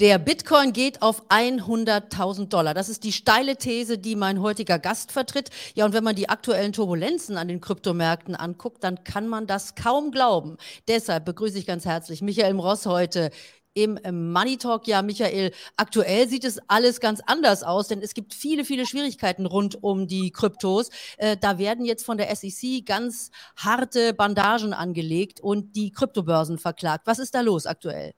Der Bitcoin geht auf 100.000 Dollar. Das ist die steile These, die mein heutiger Gast vertritt. Ja, und wenn man die aktuellen Turbulenzen an den Kryptomärkten anguckt, dann kann man das kaum glauben. Deshalb begrüße ich ganz herzlich Michael Ross heute im Money Talk. Ja, Michael, aktuell sieht es alles ganz anders aus, denn es gibt viele, viele Schwierigkeiten rund um die Kryptos. Äh, da werden jetzt von der SEC ganz harte Bandagen angelegt und die Kryptobörsen verklagt. Was ist da los aktuell?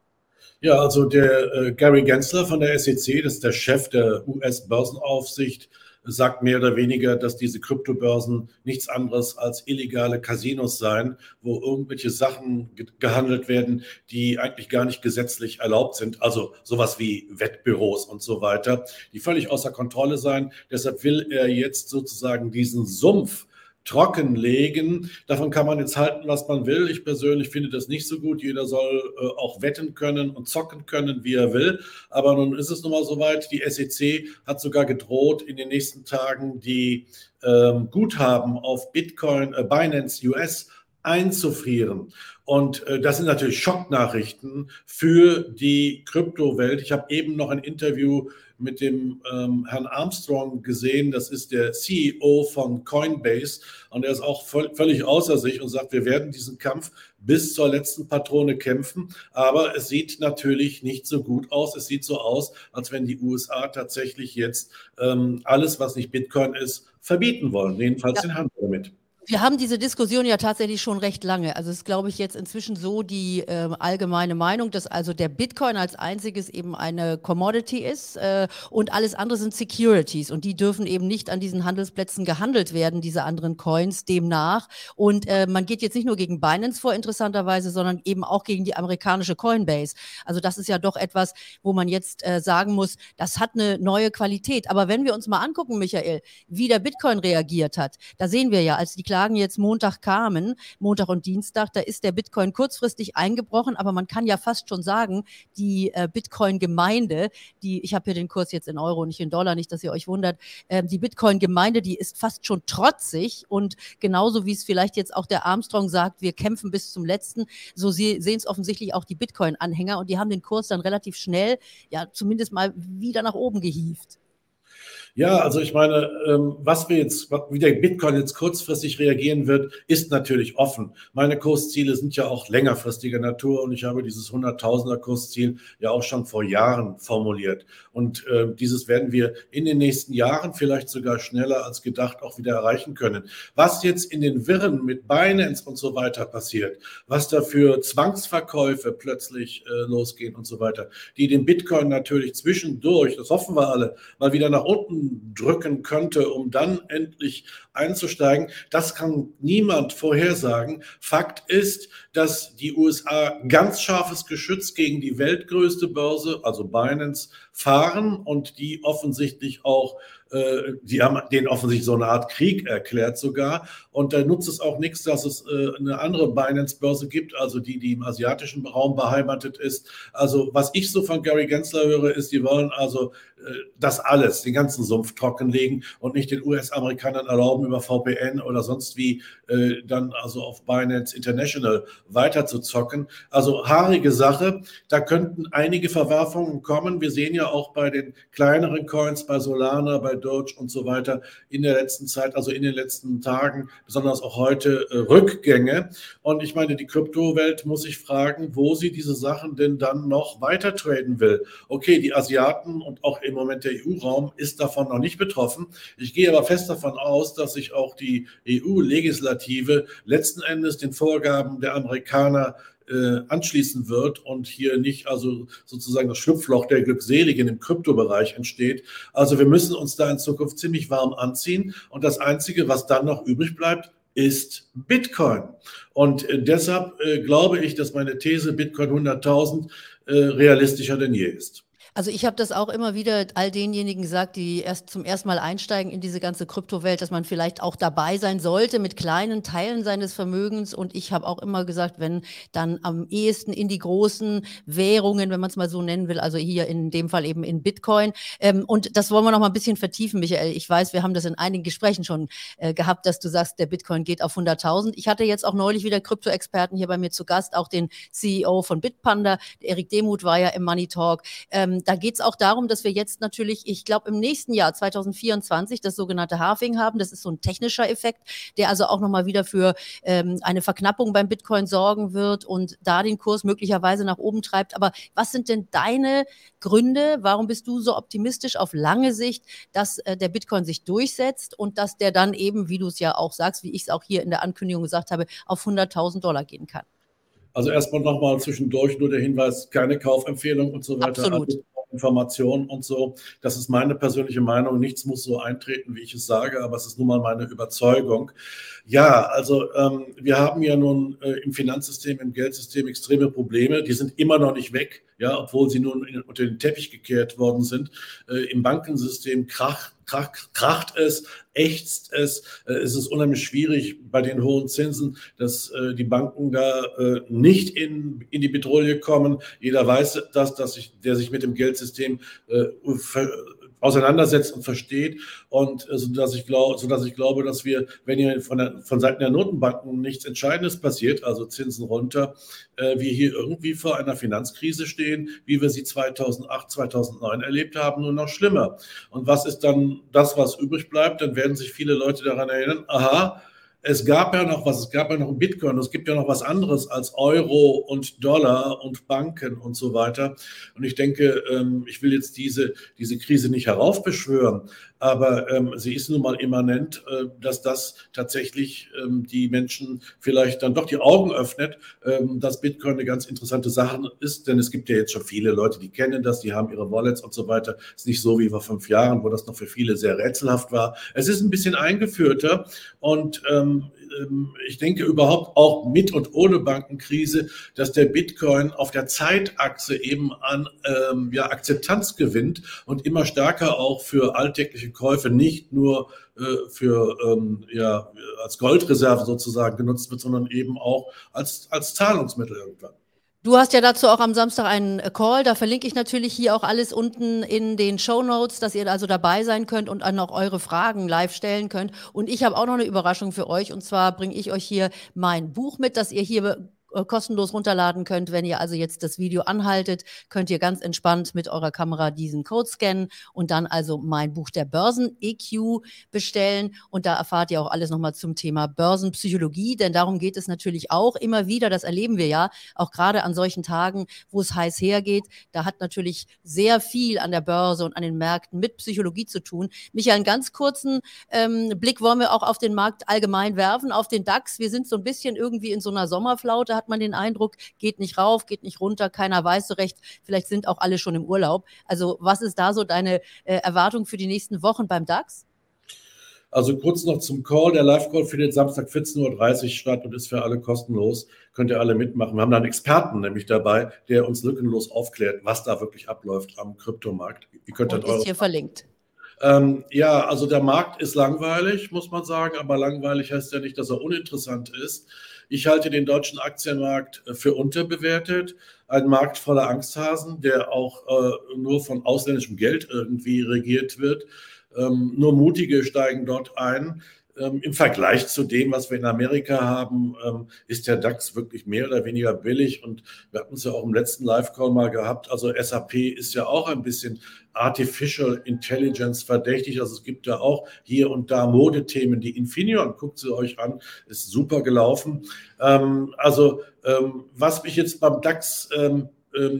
Ja, also der äh, Gary Gensler von der SEC, das ist der Chef der US-Börsenaufsicht, sagt mehr oder weniger, dass diese Kryptobörsen nichts anderes als illegale Casinos seien, wo irgendwelche Sachen ge gehandelt werden, die eigentlich gar nicht gesetzlich erlaubt sind. Also sowas wie Wettbüros und so weiter, die völlig außer Kontrolle seien. Deshalb will er jetzt sozusagen diesen Sumpf trockenlegen. Davon kann man jetzt halten, was man will. Ich persönlich finde das nicht so gut. Jeder soll äh, auch wetten können und zocken können, wie er will. Aber nun ist es nun mal soweit. Die SEC hat sogar gedroht, in den nächsten Tagen die ähm, Guthaben auf Bitcoin, äh, Binance US einzufrieren. Und äh, das sind natürlich Schocknachrichten für die Kryptowelt. Ich habe eben noch ein Interview mit dem ähm, Herrn Armstrong gesehen. Das ist der CEO von Coinbase. Und er ist auch voll, völlig außer sich und sagt, wir werden diesen Kampf bis zur letzten Patrone kämpfen. Aber es sieht natürlich nicht so gut aus. Es sieht so aus, als wenn die USA tatsächlich jetzt ähm, alles, was nicht Bitcoin ist, verbieten wollen. Jedenfalls ja. den Handel damit. Wir haben diese Diskussion ja tatsächlich schon recht lange. Also es ist, glaube ich, jetzt inzwischen so die äh, allgemeine Meinung, dass also der Bitcoin als einziges eben eine Commodity ist äh, und alles andere sind Securities und die dürfen eben nicht an diesen Handelsplätzen gehandelt werden, diese anderen Coins demnach. Und äh, man geht jetzt nicht nur gegen Binance vor, interessanterweise, sondern eben auch gegen die amerikanische Coinbase. Also das ist ja doch etwas, wo man jetzt äh, sagen muss, das hat eine neue Qualität. Aber wenn wir uns mal angucken, Michael, wie der Bitcoin reagiert hat, da sehen wir ja, als die Klagen jetzt Montag kamen, Montag und Dienstag, da ist der Bitcoin kurzfristig eingebrochen, aber man kann ja fast schon sagen, die äh, Bitcoin-Gemeinde, die, ich habe hier den Kurs jetzt in Euro, nicht in Dollar, nicht, dass ihr euch wundert, äh, die Bitcoin-Gemeinde, die ist fast schon trotzig und genauso wie es vielleicht jetzt auch der Armstrong sagt, wir kämpfen bis zum letzten, so sehen es offensichtlich auch die Bitcoin-Anhänger und die haben den Kurs dann relativ schnell, ja, zumindest mal wieder nach oben gehievt. Ja, also ich meine, ähm, was wir jetzt, wie der Bitcoin jetzt kurzfristig reagieren wird, ist natürlich offen. Meine Kursziele sind ja auch längerfristiger Natur und ich habe dieses 100.000er Kursziel ja auch schon vor Jahren formuliert. Und äh, dieses werden wir in den nächsten Jahren vielleicht sogar schneller als gedacht auch wieder erreichen können. Was jetzt in den Wirren mit Binance und so weiter passiert, was dafür Zwangsverkäufe plötzlich äh, losgehen und so weiter, die den Bitcoin natürlich zwischendurch, das hoffen wir alle, mal wieder nach unten drücken könnte, um dann endlich einzusteigen. Das kann niemand vorhersagen. Fakt ist, dass die USA ganz scharfes Geschütz gegen die weltgrößte Börse, also Binance, fahren und die offensichtlich auch äh, die haben den offensichtlich so eine Art Krieg erklärt sogar. Und da nutzt es auch nichts, dass es äh, eine andere Binance-Börse gibt, also die, die im asiatischen Raum beheimatet ist. Also was ich so von Gary Gensler höre, ist, die wollen also äh, das alles, den ganzen Sumpf trockenlegen und nicht den US-Amerikanern erlauben, über VPN oder sonst wie dann also auf Binance International weiter zu zocken. Also haarige Sache. Da könnten einige Verwerfungen kommen. Wir sehen ja auch bei den kleineren Coins, bei Solana, bei Doge und so weiter in der letzten Zeit, also in den letzten Tagen, besonders auch heute, äh, Rückgänge. Und ich meine, die Kryptowelt muss sich fragen, wo sie diese Sachen denn dann noch weiter traden will. Okay, die Asiaten und auch im Moment der EU-Raum ist davon noch nicht betroffen. Ich gehe aber fest davon aus, dass sich auch die EU-Legislative letzten Endes den Vorgaben der Amerikaner äh, anschließen wird und hier nicht also sozusagen das Schlupfloch der Glückseligen im Kryptobereich entsteht. Also wir müssen uns da in Zukunft ziemlich warm anziehen und das Einzige, was dann noch übrig bleibt, ist Bitcoin. Und äh, deshalb äh, glaube ich, dass meine These Bitcoin 100.000 äh, realistischer denn je ist. Also ich habe das auch immer wieder all denjenigen gesagt, die erst zum ersten Mal einsteigen in diese ganze Kryptowelt, dass man vielleicht auch dabei sein sollte mit kleinen Teilen seines Vermögens. Und ich habe auch immer gesagt, wenn dann am ehesten in die großen Währungen, wenn man es mal so nennen will, also hier in dem Fall eben in Bitcoin. Ähm, und das wollen wir noch mal ein bisschen vertiefen, Michael. Ich weiß, wir haben das in einigen Gesprächen schon äh, gehabt, dass du sagst, der Bitcoin geht auf 100.000. Ich hatte jetzt auch neulich wieder Krypto-Experten hier bei mir zu Gast, auch den CEO von Bitpanda. Erik Demuth war ja im Money Talk. Ähm, da geht es auch darum, dass wir jetzt natürlich, ich glaube, im nächsten Jahr 2024 das sogenannte Halving haben. Das ist so ein technischer Effekt, der also auch nochmal wieder für ähm, eine Verknappung beim Bitcoin sorgen wird und da den Kurs möglicherweise nach oben treibt. Aber was sind denn deine Gründe? Warum bist du so optimistisch auf lange Sicht, dass äh, der Bitcoin sich durchsetzt und dass der dann eben, wie du es ja auch sagst, wie ich es auch hier in der Ankündigung gesagt habe, auf 100.000 Dollar gehen kann? Also erstmal nochmal zwischendurch nur der Hinweis, keine Kaufempfehlung und so weiter. Absolut. Also Informationen und so. Das ist meine persönliche Meinung. Nichts muss so eintreten, wie ich es sage, aber es ist nun mal meine Überzeugung. Ja, also ähm, wir haben ja nun äh, im Finanzsystem, im Geldsystem extreme Probleme. Die sind immer noch nicht weg, ja, obwohl sie nun in, unter den Teppich gekehrt worden sind. Äh, Im Bankensystem krach, krach, kracht es, ächzt es. Äh, es ist unheimlich schwierig bei den hohen Zinsen, dass äh, die Banken da äh, nicht in, in die Bedrohung kommen. Jeder weiß das, dass sich, der sich mit dem Geldsystem äh, auseinandersetzt und versteht. Und äh, so dass ich glaube, so dass ich glaube, dass wir, wenn hier von, der, von Seiten der Notenbanken nichts Entscheidendes passiert, also Zinsen runter, äh, wir hier irgendwie vor einer Finanzkrise stehen, wie wir sie 2008, 2009 erlebt haben, nur noch schlimmer. Und was ist dann das, was übrig bleibt? Dann werden sich viele Leute daran erinnern, aha, es gab ja noch was, es gab ja noch Bitcoin, es gibt ja noch was anderes als Euro und Dollar und Banken und so weiter. Und ich denke, ähm, ich will jetzt diese, diese Krise nicht heraufbeschwören, aber ähm, sie ist nun mal immanent, äh, dass das tatsächlich ähm, die Menschen vielleicht dann doch die Augen öffnet, dass Bitcoin eine ganz interessante Sache ist, denn es gibt ja jetzt schon viele Leute, die kennen das, die haben ihre Wallets und so weiter. Es ist nicht so wie vor fünf Jahren, wo das noch für viele sehr rätselhaft war. Es ist ein bisschen eingeführter und ähm, ich denke überhaupt auch mit und ohne Bankenkrise, dass der Bitcoin auf der Zeitachse eben an ähm, ja, Akzeptanz gewinnt und immer stärker auch für alltägliche Käufe, nicht nur äh, für ähm, ja, als Goldreserve sozusagen genutzt wird, sondern eben auch als, als Zahlungsmittel irgendwann. Du hast ja dazu auch am Samstag einen äh, Call, da verlinke ich natürlich hier auch alles unten in den Show Notes, dass ihr also dabei sein könnt und dann auch eure Fragen live stellen könnt. Und ich habe auch noch eine Überraschung für euch und zwar bringe ich euch hier mein Buch mit, das ihr hier kostenlos runterladen könnt. Wenn ihr also jetzt das Video anhaltet, könnt ihr ganz entspannt mit eurer Kamera diesen Code scannen und dann also mein Buch der Börsen EQ bestellen. Und da erfahrt ihr auch alles nochmal zum Thema Börsenpsychologie, denn darum geht es natürlich auch immer wieder. Das erleben wir ja auch gerade an solchen Tagen, wo es heiß hergeht. Da hat natürlich sehr viel an der Börse und an den Märkten mit Psychologie zu tun. Michael, einen ganz kurzen ähm, Blick wollen wir auch auf den Markt allgemein werfen, auf den DAX. Wir sind so ein bisschen irgendwie in so einer Sommerflaute hat man den Eindruck, geht nicht rauf, geht nicht runter, keiner weiß so recht, vielleicht sind auch alle schon im Urlaub. Also was ist da so deine äh, Erwartung für die nächsten Wochen beim DAX? Also kurz noch zum Call. Der Live-Call findet Samstag 14.30 Uhr statt und ist für alle kostenlos. Könnt ihr alle mitmachen. Wir haben da einen Experten nämlich dabei, der uns lückenlos aufklärt, was da wirklich abläuft am Kryptomarkt. Ihr könnt und ist hier verlinkt. Ähm, ja, also der Markt ist langweilig, muss man sagen, aber langweilig heißt ja nicht, dass er uninteressant ist. Ich halte den deutschen Aktienmarkt äh, für unterbewertet. Ein Markt voller Angsthasen, der auch äh, nur von ausländischem Geld irgendwie regiert wird. Ähm, nur Mutige steigen dort ein. Ähm, Im Vergleich zu dem, was wir in Amerika haben, ähm, ist der DAX wirklich mehr oder weniger billig. Und wir hatten es ja auch im letzten Live-Call mal gehabt. Also SAP ist ja auch ein bisschen Artificial Intelligence verdächtig. Also es gibt ja auch hier und da Modethemen. Die Infineon, guckt sie euch an, ist super gelaufen. Ähm, also was mich jetzt beim DAX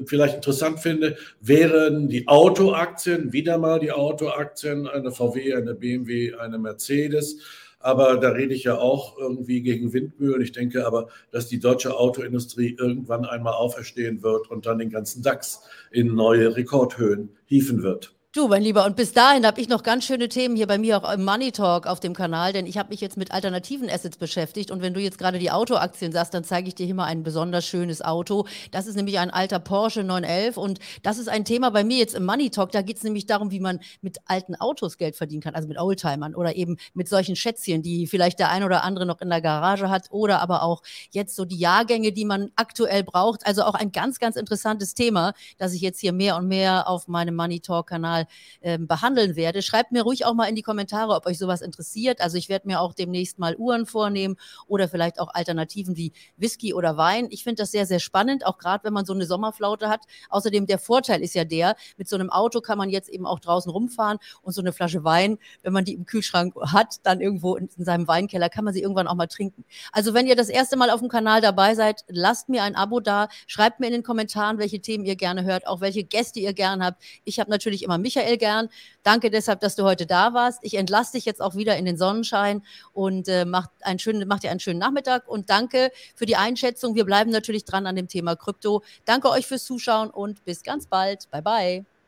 vielleicht interessant finde, wären die Autoaktien, wieder mal die Autoaktien, eine VW, eine BMW, eine Mercedes. Aber da rede ich ja auch irgendwie gegen Windmühlen. Ich denke aber, dass die deutsche Autoindustrie irgendwann einmal auferstehen wird und dann den ganzen DAX in neue Rekordhöhen hieven wird. Du, mein Lieber, und bis dahin habe ich noch ganz schöne Themen hier bei mir auch im Money Talk auf dem Kanal, denn ich habe mich jetzt mit alternativen Assets beschäftigt. Und wenn du jetzt gerade die Autoaktien sagst, dann zeige ich dir hier mal ein besonders schönes Auto. Das ist nämlich ein alter Porsche 911 und das ist ein Thema bei mir jetzt im Money Talk. Da geht es nämlich darum, wie man mit alten Autos Geld verdienen kann, also mit Oldtimern oder eben mit solchen Schätzchen, die vielleicht der ein oder andere noch in der Garage hat oder aber auch jetzt so die Jahrgänge, die man aktuell braucht. Also auch ein ganz, ganz interessantes Thema, das ich jetzt hier mehr und mehr auf meinem Money Talk Kanal mal ähm, behandeln werde. Schreibt mir ruhig auch mal in die Kommentare, ob euch sowas interessiert. Also ich werde mir auch demnächst mal Uhren vornehmen oder vielleicht auch Alternativen wie Whisky oder Wein. Ich finde das sehr, sehr spannend, auch gerade wenn man so eine Sommerflaute hat. Außerdem der Vorteil ist ja der, mit so einem Auto kann man jetzt eben auch draußen rumfahren und so eine Flasche Wein, wenn man die im Kühlschrank hat, dann irgendwo in, in seinem Weinkeller, kann man sie irgendwann auch mal trinken. Also wenn ihr das erste Mal auf dem Kanal dabei seid, lasst mir ein Abo da, schreibt mir in den Kommentaren, welche Themen ihr gerne hört, auch welche Gäste ihr gerne habt. Ich habe natürlich immer mich Michael gern. Danke deshalb, dass du heute da warst. Ich entlasse dich jetzt auch wieder in den Sonnenschein und äh, mach, einen schönen, mach dir einen schönen Nachmittag und danke für die Einschätzung. Wir bleiben natürlich dran an dem Thema Krypto. Danke euch fürs Zuschauen und bis ganz bald. Bye bye.